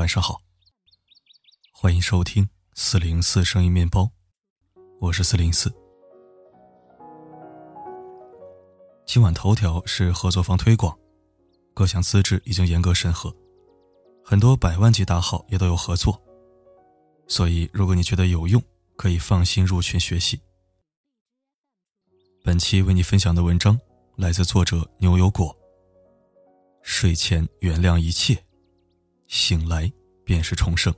晚上好，欢迎收听四零四声音面包，我是四零四。今晚头条是合作方推广，各项资质已经严格审核，很多百万级大号也都有合作，所以如果你觉得有用，可以放心入群学习。本期为你分享的文章来自作者牛油果。睡前原谅一切，醒来便是重生。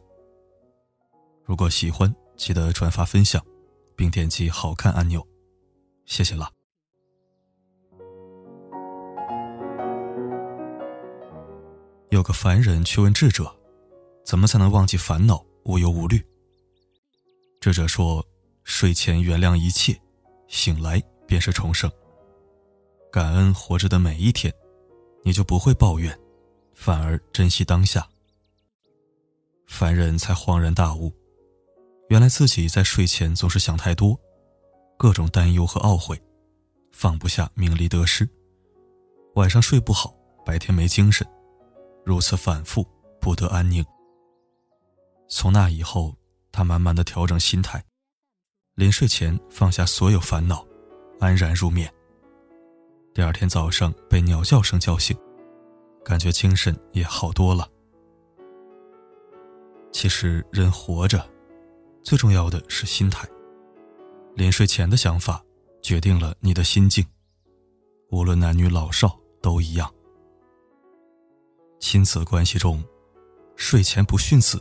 如果喜欢，记得转发分享，并点击好看按钮，谢谢啦。有个凡人去问智者，怎么才能忘记烦恼，无忧无虑？智者说：睡前原谅一切，醒来便是重生。感恩活着的每一天。你就不会抱怨，反而珍惜当下。凡人才恍然大悟，原来自己在睡前总是想太多，各种担忧和懊悔，放不下名利得失，晚上睡不好，白天没精神，如此反复，不得安宁。从那以后，他慢慢的调整心态，临睡前放下所有烦恼，安然入眠。第二天早上被鸟叫声叫醒，感觉精神也好多了。其实人活着，最重要的是心态。临睡前的想法，决定了你的心境。无论男女老少都一样。亲子关系中，睡前不训子，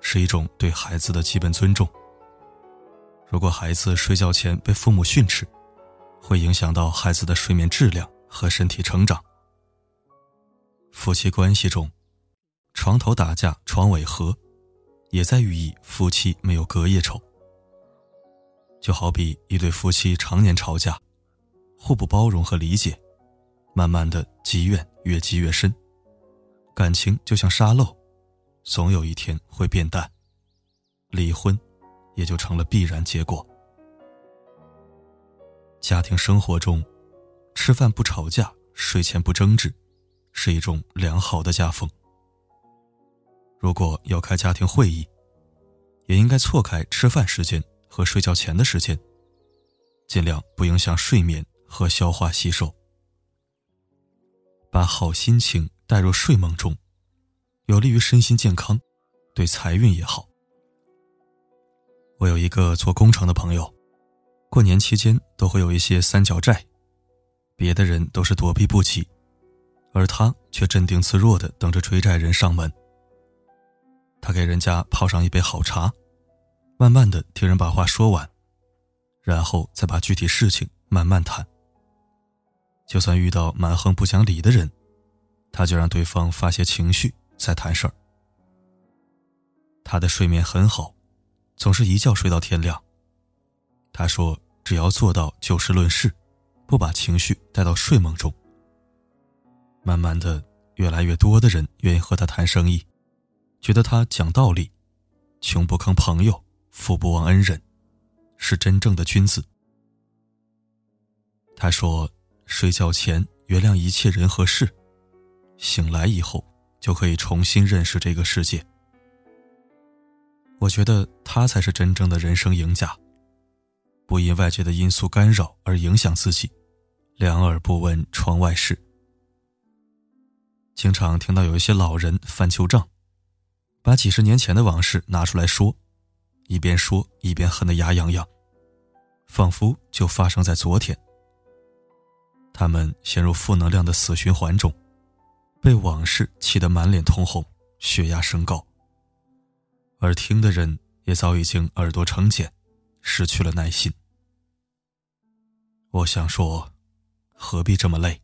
是一种对孩子的基本尊重。如果孩子睡觉前被父母训斥，会影响到孩子的睡眠质量和身体成长。夫妻关系中，床头打架床尾和，也在寓意夫妻没有隔夜仇。就好比一对夫妻常年吵架，互不包容和理解，慢慢的积怨越积越深，感情就像沙漏，总有一天会变淡，离婚也就成了必然结果。家庭生活中，吃饭不吵架，睡前不争执，是一种良好的家风。如果要开家庭会议，也应该错开吃饭时间和睡觉前的时间，尽量不影响睡眠和消化吸收。把好心情带入睡梦中，有利于身心健康，对财运也好。我有一个做工程的朋友。过年期间都会有一些三角债，别的人都是躲避不及，而他却镇定自若的等着追债人上门。他给人家泡上一杯好茶，慢慢的听人把话说完，然后再把具体事情慢慢谈。就算遇到蛮横不讲理的人，他就让对方发泄情绪再谈事儿。他的睡眠很好，总是一觉睡到天亮。他说：“只要做到就事论事，不把情绪带到睡梦中。慢慢的，越来越多的人愿意和他谈生意，觉得他讲道理，穷不坑朋友，富不忘恩人，是真正的君子。”他说：“睡觉前原谅一切人和事，醒来以后就可以重新认识这个世界。”我觉得他才是真正的人生赢家。不因外界的因素干扰而影响自己，两耳不闻窗外事。经常听到有一些老人翻旧账，把几十年前的往事拿出来说，一边说一边恨得牙痒痒，仿佛就发生在昨天。他们陷入负能量的死循环中，被往事气得满脸通红，血压升高。而听的人也早已经耳朵成茧。失去了耐心，我想说，何必这么累？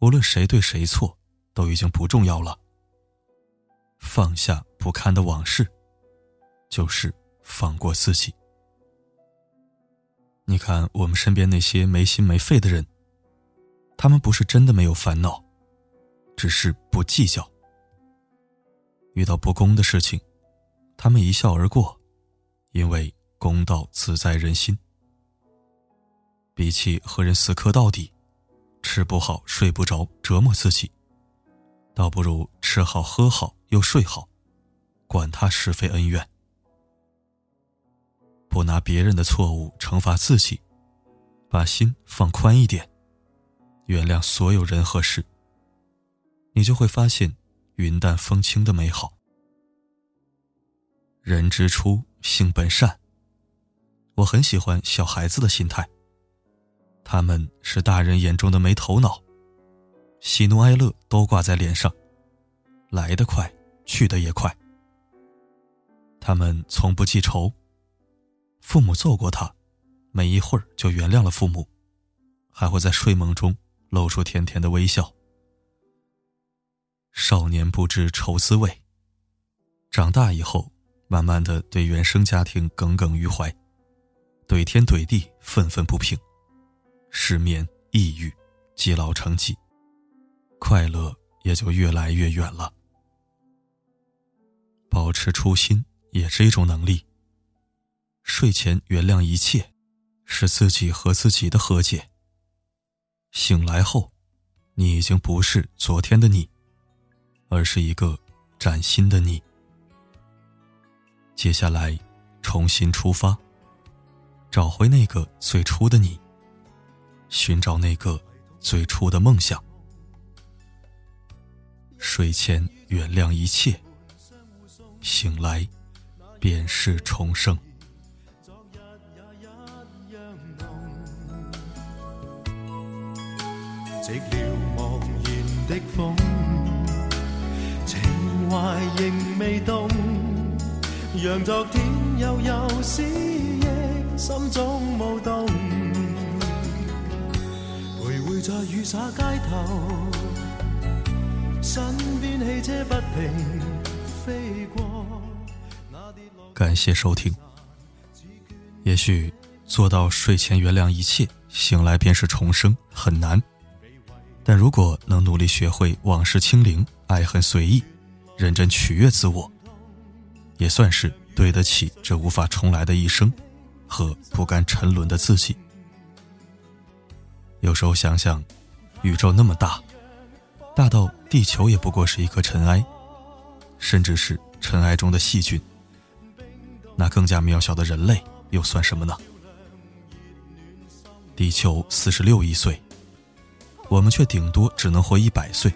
无论谁对谁错，都已经不重要了。放下不堪的往事，就是放过自己。你看，我们身边那些没心没肺的人，他们不是真的没有烦恼，只是不计较。遇到不公的事情，他们一笑而过，因为。公道自在人心。比起和人死磕到底，吃不好睡不着折磨自己，倒不如吃好喝好又睡好，管他是非恩怨，不拿别人的错误惩罚自己，把心放宽一点，原谅所有人和事，你就会发现云淡风轻的美好。人之初，性本善。我很喜欢小孩子的心态。他们是大人眼中的没头脑，喜怒哀乐都挂在脸上，来得快，去得也快。他们从不记仇，父母揍过他，没一会儿就原谅了父母，还会在睡梦中露出甜甜的微笑。少年不知愁滋味，长大以后，慢慢的对原生家庭耿耿于怀。怼天怼地，愤愤不平，失眠、抑郁，积劳成疾，快乐也就越来越远了。保持初心也是一种能力。睡前原谅一切，是自己和自己的和解。醒来后，你已经不是昨天的你，而是一个崭新的你。接下来，重新出发。找回那个最初的你，寻找那个最初的梦想。睡前原谅一切，醒来便是重生。寂寥茫然的风，情怀仍未动，让昨天悠悠思忆。心中舞动，徘徊在雨洒街头，身边汽车不停飞过。感谢收听。也许做到睡前原谅一切，醒来便是重生很难，但如果能努力学会往事清零，爱恨随意，认真取悦自我，也算是对得起这无法重来的一生。和不甘沉沦的自己。有时候想想，宇宙那么大，大到地球也不过是一颗尘埃，甚至是尘埃中的细菌。那更加渺小的人类又算什么呢？地球四十六亿岁，我们却顶多只能活一百岁。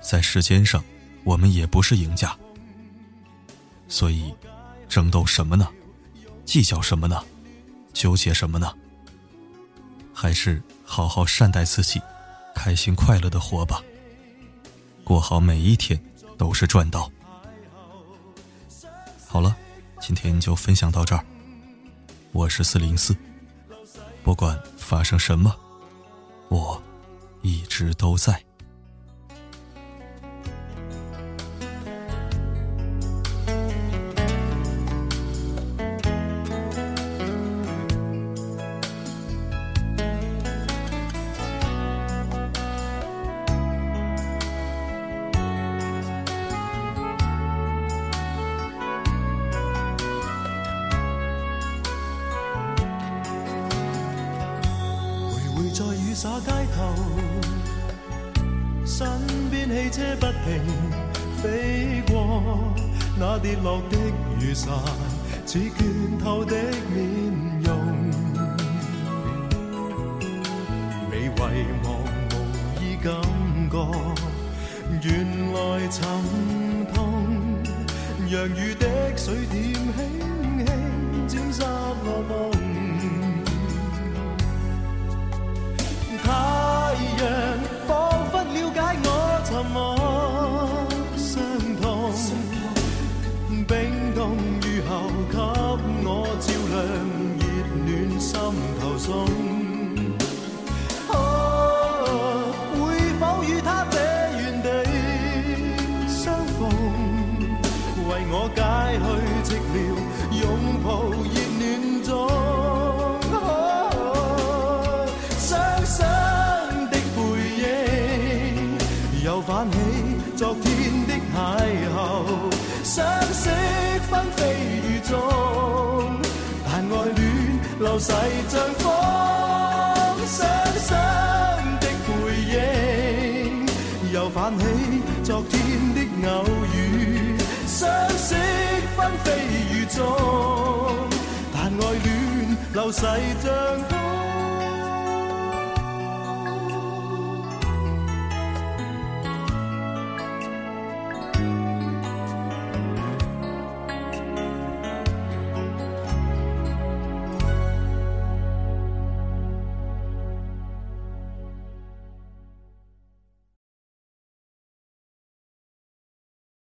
在时间上，我们也不是赢家。所以，争斗什么呢？计较什么呢？纠结什么呢？还是好好善待自己，开心快乐的活吧。过好每一天都是赚到。好了，今天就分享到这儿。我是四零四，不管发生什么，我一直都在。洒街头，身边汽车不停飞过，那跌落的雨伞似倦透的面容，未遗忘无意感觉，原来沉痛，让雨的水点轻轻沾湿我我解去寂寥，拥抱热暖中。双双的背影，又泛起昨天的邂逅，相识纷飞雨中，但爱恋流逝像风。双双的背影，又泛起昨天的偶。但爱恋流逝像风。